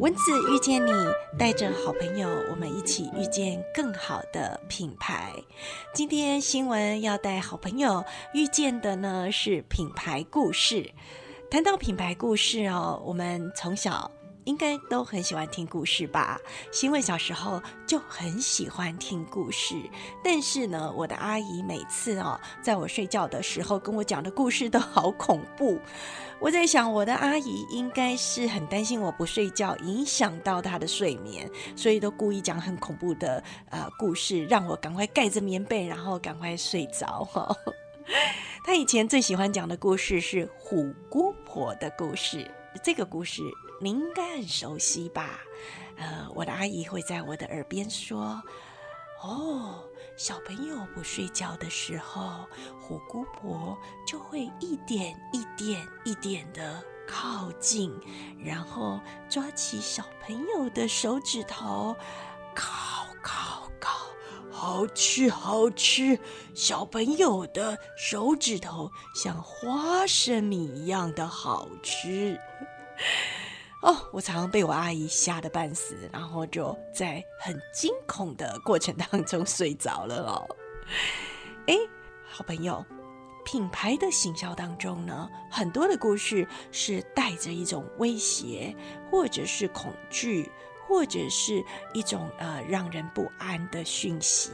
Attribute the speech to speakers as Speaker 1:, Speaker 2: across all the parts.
Speaker 1: 文字遇见你，带着好朋友，我们一起遇见更好的品牌。今天新闻要带好朋友遇见的呢是品牌故事。谈到品牌故事哦，我们从小。应该都很喜欢听故事吧？新闻小时候就很喜欢听故事，但是呢，我的阿姨每次哦，在我睡觉的时候跟我讲的故事都好恐怖。我在想，我的阿姨应该是很担心我不睡觉，影响到她的睡眠，所以都故意讲很恐怖的呃故事，让我赶快盖着棉被，然后赶快睡着哈。她以前最喜欢讲的故事是虎姑婆的故事，这个故事。您应该很熟悉吧？呃，我的阿姨会在我的耳边说：“哦，小朋友不睡觉的时候，虎姑婆就会一点一点一点的靠近，然后抓起小朋友的手指头，烤烤烤，好吃好吃。小朋友的手指头像花生米一样的好吃。”哦，我常常被我阿姨吓得半死，然后就在很惊恐的过程当中睡着了哦。哎，好朋友，品牌的行销当中呢，很多的故事是带着一种威胁，或者是恐惧，或者是一种呃让人不安的讯息。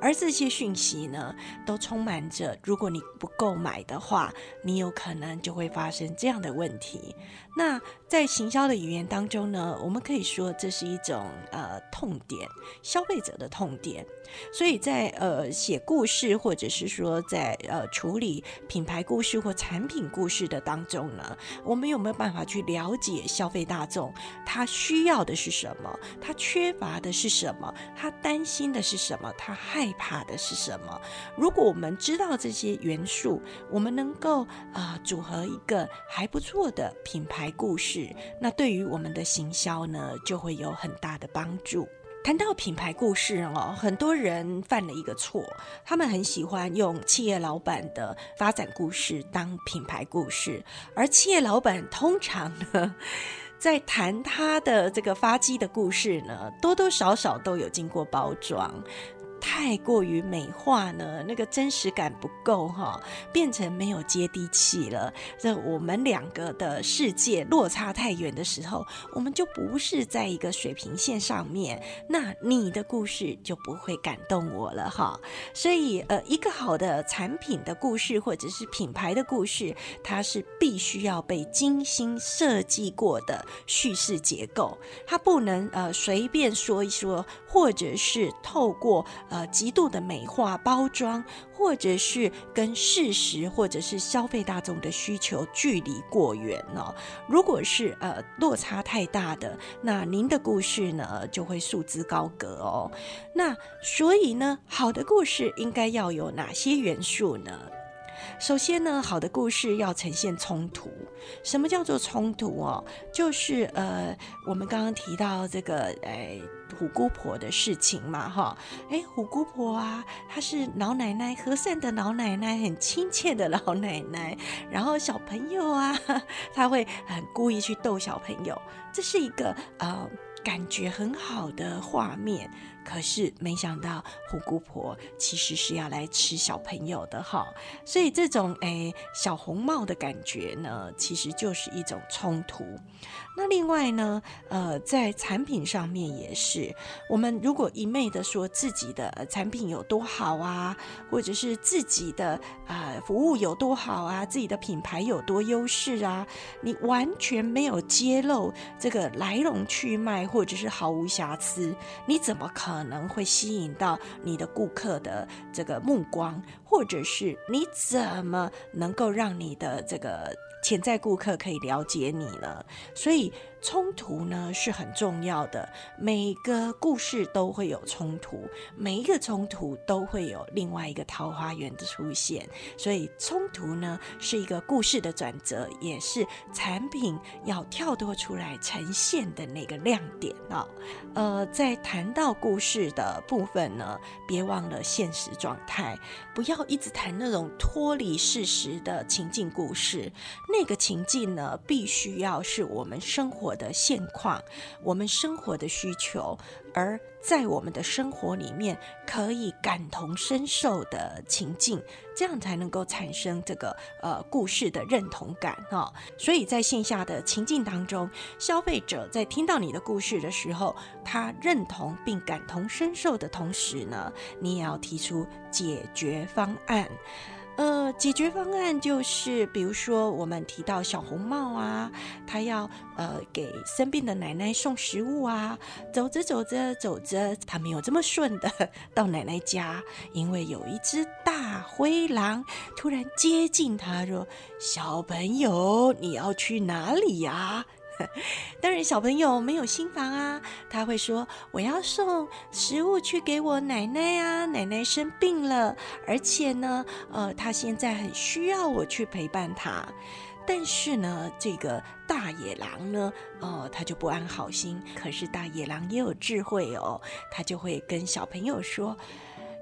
Speaker 1: 而这些讯息呢，都充满着，如果你不购买的话，你有可能就会发生这样的问题。那在行销的语言当中呢，我们可以说这是一种呃痛点，消费者的痛点。所以在呃写故事，或者是说在呃处理品牌故事或产品故事的当中呢，我们有没有办法去了解消费大众他需要的是什么，他缺乏的是什么，他担心的是什么，他害怕的是什么？如果我们知道这些元素，我们能够啊组合一个还不错的品牌。牌故事，那对于我们的行销呢，就会有很大的帮助。谈到品牌故事哦，很多人犯了一个错，他们很喜欢用企业老板的发展故事当品牌故事，而企业老板通常呢，在谈他的这个发迹的故事呢，多多少少都有经过包装。太过于美化呢，那个真实感不够哈，变成没有接地气了。这我们两个的世界落差太远的时候，我们就不是在一个水平线上面。那你的故事就不会感动我了哈。所以呃，一个好的产品的故事或者是品牌的故事，它是必须要被精心设计过的叙事结构，它不能呃随便说一说，或者是透过。呃，极度的美化包装，或者是跟事实或者是消费大众的需求距离过远呢？如果是呃落差太大的，那您的故事呢就会束之高阁哦。那所以呢，好的故事应该要有哪些元素呢？首先呢，好的故事要呈现冲突。什么叫做冲突哦？就是呃，我们刚刚提到这个诶虎姑婆的事情嘛，哈，哎，虎姑婆啊，她是老奶奶，和善的老奶奶，很亲切的老奶奶。然后小朋友啊，她会很故意去逗小朋友，这是一个呃感觉很好的画面。可是没想到虎姑婆其实是要来吃小朋友的哈，所以这种诶小红帽的感觉呢，其实就是一种冲突。那另外呢，呃，在产品上面也是，我们如果一昧的说自己的产品有多好啊，或者是自己的啊服务有多好啊，自己的品牌有多优势啊，你完全没有揭露这个来龙去脉，或者是毫无瑕疵，你怎么可？可能会吸引到你的顾客的这个目光，或者是你怎么能够让你的这个潜在顾客可以了解你呢？所以。冲突呢是很重要的，每个故事都会有冲突，每一个冲突都会有另外一个桃花源的出现，所以冲突呢是一个故事的转折，也是产品要跳脱出来呈现的那个亮点哦。呃，在谈到故事的部分呢，别忘了现实状态，不要一直谈那种脱离事实的情境故事，那个情境呢必须要是我们生活。活的现况，我们生活的需求，而在我们的生活里面可以感同身受的情境，这样才能够产生这个呃故事的认同感哈。所以在线下的情境当中，消费者在听到你的故事的时候，他认同并感同身受的同时呢，你也要提出解决方案。呃，解决方案就是，比如说我们提到小红帽啊，他要呃给生病的奶奶送食物啊，走着走着走着，他没有这么顺的到奶奶家，因为有一只大灰狼突然接近他，说：“小朋友，你要去哪里呀？”当然，小朋友没有心房啊，他会说：“我要送食物去给我奶奶啊，奶奶生病了，而且呢，呃，他现在很需要我去陪伴他。”但是呢，这个大野狼呢，哦，他就不安好心。可是大野狼也有智慧哦，他就会跟小朋友说：“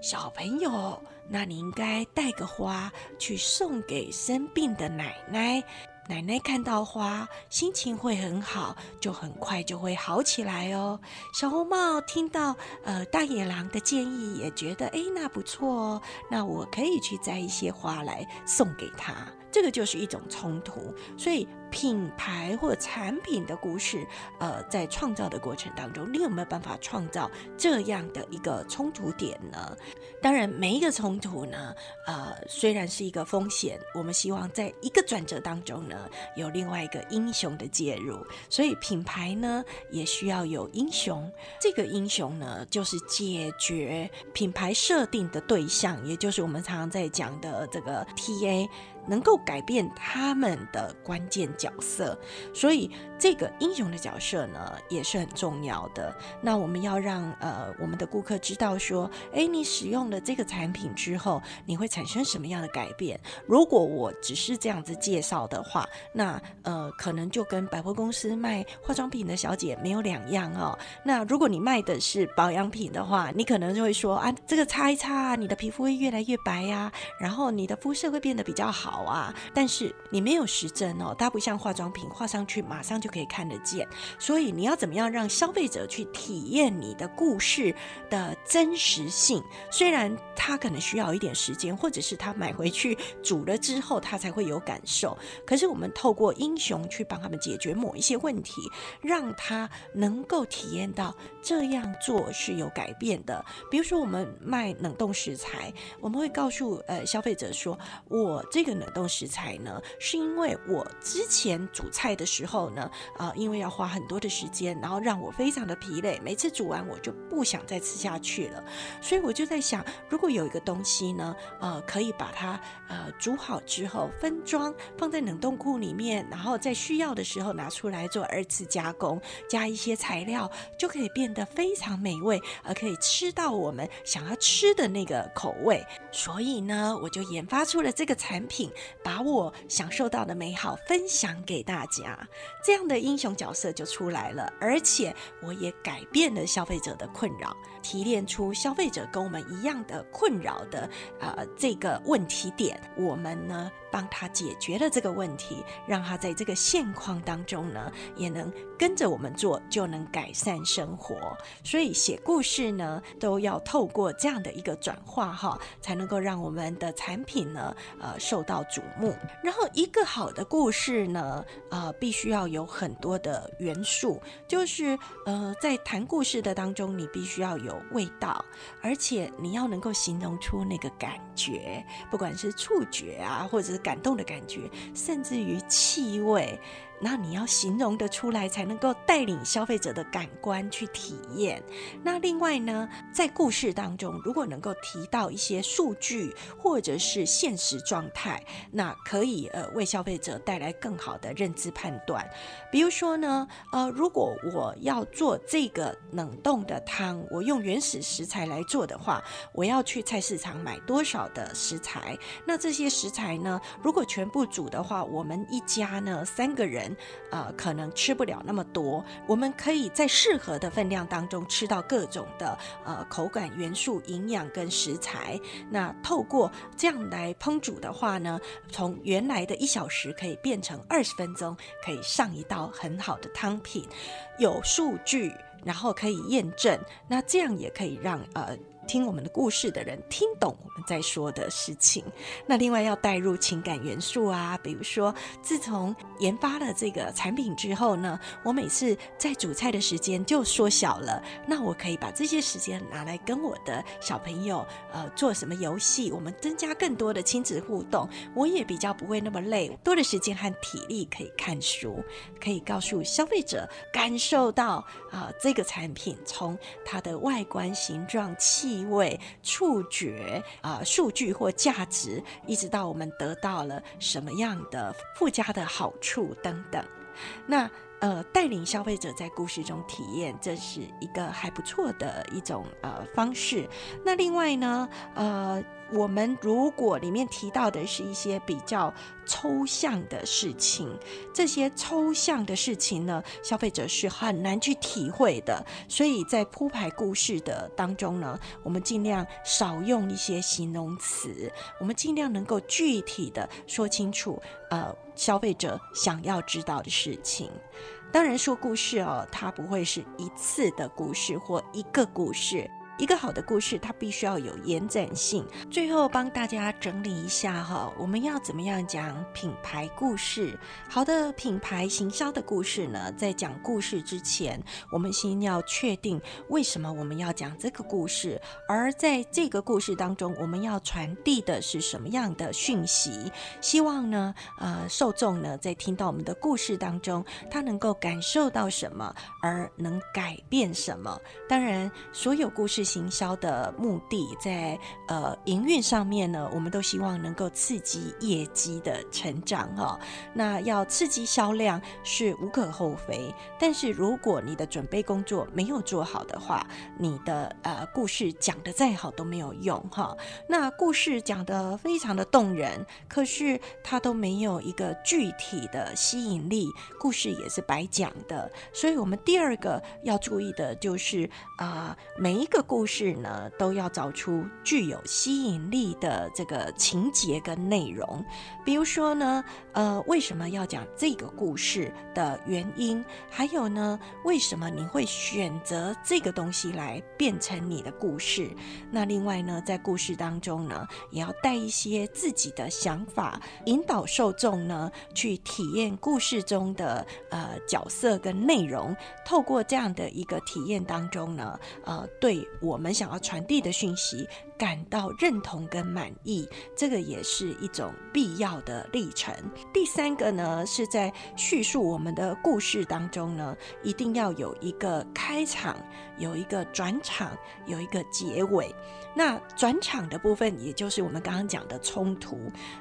Speaker 1: 小朋友，那你应该带个花去送给生病的奶奶。”奶奶看到花，心情会很好，就很快就会好起来哦。小红帽听到呃大野狼的建议，也觉得哎那不错哦，那我可以去摘一些花来送给他。这个就是一种冲突，所以。品牌或产品的故事，呃，在创造的过程当中，你有没有办法创造这样的一个冲突点呢？当然，每一个冲突呢，呃，虽然是一个风险，我们希望在一个转折当中呢，有另外一个英雄的介入。所以，品牌呢，也需要有英雄。这个英雄呢，就是解决品牌设定的对象，也就是我们常常在讲的这个 TA。能够改变他们的关键角色，所以这个英雄的角色呢也是很重要的。那我们要让呃我们的顾客知道说，哎，你使用了这个产品之后，你会产生什么样的改变？如果我只是这样子介绍的话，那呃可能就跟百货公司卖化妆品的小姐没有两样哦。那如果你卖的是保养品的话，你可能就会说啊，这个擦一擦，你的皮肤会越来越白呀，然后你的肤色会变得比较好。啊，但是你没有实证哦，它不像化妆品，画上去马上就可以看得见。所以你要怎么样让消费者去体验你的故事的真实性？虽然他可能需要一点时间，或者是他买回去煮了之后他才会有感受。可是我们透过英雄去帮他们解决某一些问题，让他能够体验到这样做是有改变的。比如说我们卖冷冻食材，我们会告诉呃消费者说，我这个冷。冻食材呢，是因为我之前煮菜的时候呢，啊，因为要花很多的时间，然后让我非常的疲累，每次煮完我就不想再吃下去了，所以我就在想，如果有一个东西呢，呃，可以把它呃煮好之后分装放在冷冻库里面，然后在需要的时候拿出来做二次加工，加一些材料，就可以变得非常美味，而可以吃到我们想要吃的那个口味。所以呢，我就研发出了这个产品。把我享受到的美好分享给大家，这样的英雄角色就出来了，而且我也改变了消费者的困扰，提炼出消费者跟我们一样的困扰的呃这个问题点，我们呢。帮他解决了这个问题，让他在这个现况当中呢，也能跟着我们做，就能改善生活。所以写故事呢，都要透过这样的一个转化哈，才能够让我们的产品呢，呃，受到瞩目。然后一个好的故事呢，呃，必须要有很多的元素，就是呃，在谈故事的当中，你必须要有有味道，而且你要能够形容出那个感觉，不管是触觉啊，或者是。感动的感觉，甚至于气味。那你要形容得出来，才能够带领消费者的感官去体验。那另外呢，在故事当中，如果能够提到一些数据或者是现实状态，那可以呃为消费者带来更好的认知判断。比如说呢，呃，如果我要做这个冷冻的汤，我用原始食材来做的话，我要去菜市场买多少的食材？那这些食材呢，如果全部煮的话，我们一家呢三个人。呃可能吃不了那么多，我们可以在适合的分量当中吃到各种的呃口感元素、营养跟食材。那透过这样来烹煮的话呢，从原来的一小时可以变成二十分钟，可以上一道很好的汤品，有数据，然后可以验证，那这样也可以让呃。听我们的故事的人听懂我们在说的事情。那另外要带入情感元素啊，比如说，自从研发了这个产品之后呢，我每次在煮菜的时间就缩小了。那我可以把这些时间拿来跟我的小朋友呃做什么游戏，我们增加更多的亲子互动，我也比较不会那么累，多的时间和体力可以看书，可以告诉消费者感受到啊这个产品从它的外观、形状、气。因为、触觉啊，数据或价值，一直到我们得到了什么样的附加的好处等等。那呃，带领消费者在故事中体验，这是一个还不错的一种呃方式。那另外呢，呃。我们如果里面提到的是一些比较抽象的事情，这些抽象的事情呢，消费者是很难去体会的。所以在铺排故事的当中呢，我们尽量少用一些形容词，我们尽量能够具体的说清楚，呃，消费者想要知道的事情。当然，说故事哦，它不会是一次的故事或一个故事。一个好的故事，它必须要有延展性。最后帮大家整理一下哈，我们要怎么样讲品牌故事？好的品牌行销的故事呢，在讲故事之前，我们先要确定为什么我们要讲这个故事，而在这个故事当中，我们要传递的是什么样的讯息？希望呢，呃，受众呢，在听到我们的故事当中，他能够感受到什么，而能改变什么？当然，所有故事。行销的目的，在呃营运上面呢，我们都希望能够刺激业绩的成长哈。那要刺激销量是无可厚非，但是如果你的准备工作没有做好的话，你的呃故事讲的再好都没有用哈。那故事讲的非常的动人，可是它都没有一个具体的吸引力，故事也是白讲的。所以我们第二个要注意的就是啊，每一个故故事呢，都要找出具有吸引力的这个情节跟内容。比如说呢，呃，为什么要讲这个故事的原因？还有呢，为什么你会选择这个东西来变成你的故事？那另外呢，在故事当中呢，也要带一些自己的想法，引导受众呢去体验故事中的呃角色跟内容。透过这样的一个体验当中呢，呃，对。我们想要传递的讯息，感到认同跟满意，这个也是一种必要的历程。第三个呢，是在叙述我们的故事当中呢，一定要有一个开场，有一个转场，有一个结尾。那转场的部分，也就是我们刚刚讲的冲突。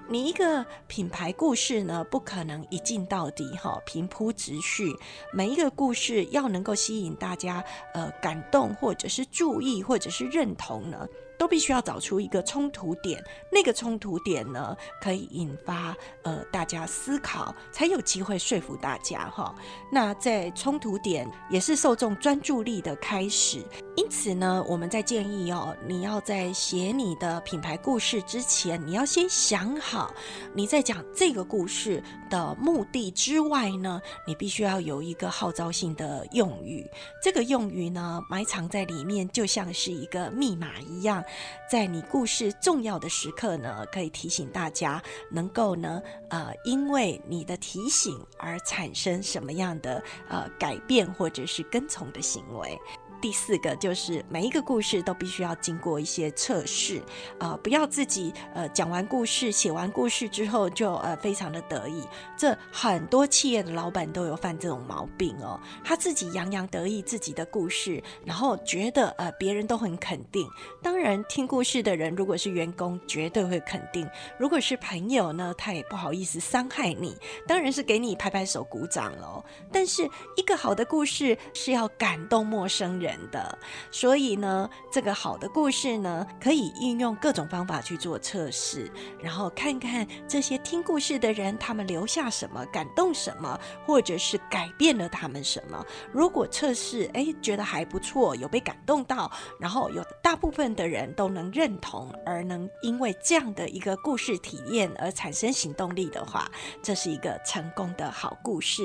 Speaker 1: 你一个品牌故事呢，不可能一镜到底哈，平铺直叙。每一个故事要能够吸引大家呃感动，或者是注意。或者是认同呢？都必须要找出一个冲突点，那个冲突点呢，可以引发呃大家思考，才有机会说服大家哈。那在冲突点也是受众专注力的开始，因此呢，我们在建议哦，你要在写你的品牌故事之前，你要先想好你在讲这个故事的目的之外呢，你必须要有一个号召性的用语，这个用语呢埋藏在里面，就像是一个密码一样。在你故事重要的时刻呢，可以提醒大家，能够呢，呃，因为你的提醒而产生什么样的呃改变或者是跟从的行为。第四个就是每一个故事都必须要经过一些测试，啊，不要自己呃讲完故事、写完故事之后就呃非常的得意。这很多企业的老板都有犯这种毛病哦，他自己洋洋得意自己的故事，然后觉得呃别人都很肯定。当然，听故事的人如果是员工，绝对会肯定；如果是朋友呢，他也不好意思伤害你，当然是给你拍拍手鼓掌喽。但是一个好的故事是要感动陌生人。人的。所以呢，这个好的故事呢，可以运用各种方法去做测试，然后看看这些听故事的人，他们留下什么，感动什么，或者是改变了他们什么。如果测试哎觉得还不错，有被感动到，然后有大部分的人都能认同，而能因为这样的一个故事体验而产生行动力的话，这是一个成功的好故事。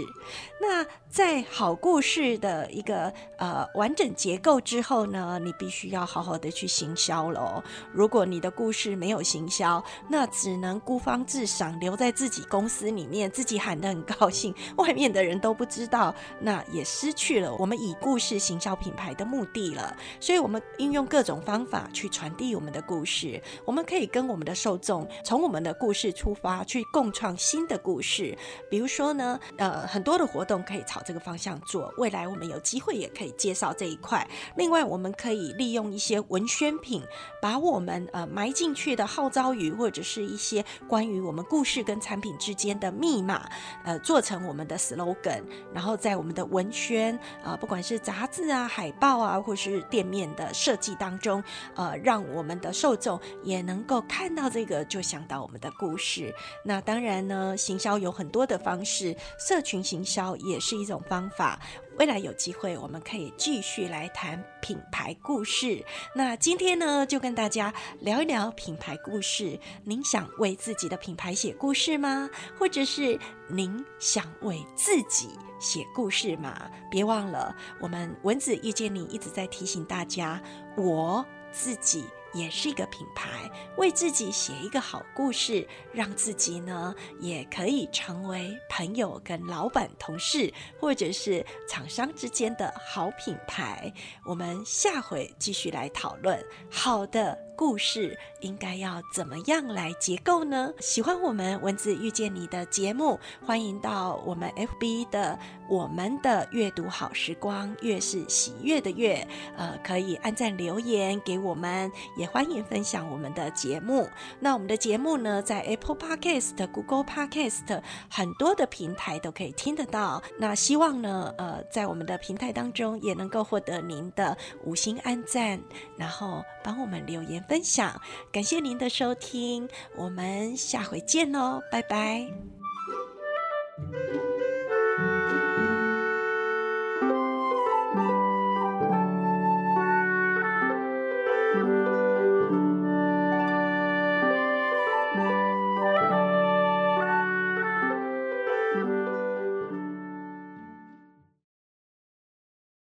Speaker 1: 那在好故事的一个呃完整结构之后呢，你必须要好好的去行销喽。如果你的故事没有行销，那只能孤芳自赏，留在自己公司里面，自己喊得很高兴，外面的人都不知道，那也失去了我们以故事行销品牌的目的了。所以，我们运用各种方法去传递我们的故事。我们可以跟我们的受众从我们的故事出发，去共创新的故事。比如说呢，呃，很多的活动可以朝这个方向做。未来我们有机会也可以介绍这一块。另外，我们可以利用一些文宣品，把我们呃埋进去的号召语，或者是一些关于我们故事跟产品之间的密码，呃，做成我们的 slogan，然后在我们的文宣啊，不管是杂志啊、海报啊，或是店面的设计当中，呃，让我们的受众也能够看到这个，就想到我们的故事。那当然呢，行销有很多的方式，社群行销也是一种方法。未来有机会，我们可以继续来谈品牌故事。那今天呢，就跟大家聊一聊品牌故事。您想为自己的品牌写故事吗？或者是您想为自己写故事吗？别忘了，我们蚊子遇见你一直在提醒大家，我自己。也是一个品牌，为自己写一个好故事，让自己呢也可以成为朋友、跟老板、同事或者是厂商之间的好品牌。我们下回继续来讨论好的。故事应该要怎么样来结构呢？喜欢我们文字遇见你的节目，欢迎到我们 FB 的我们的阅读好时光，月是喜悦的月，呃，可以按赞留言给我们，也欢迎分享我们的节目。那我们的节目呢，在 Apple Podcast、Google Podcast 很多的平台都可以听得到。那希望呢，呃，在我们的平台当中也能够获得您的五星按赞，然后帮我们留言。分享。感谢您的收听我们下回见哦拜拜。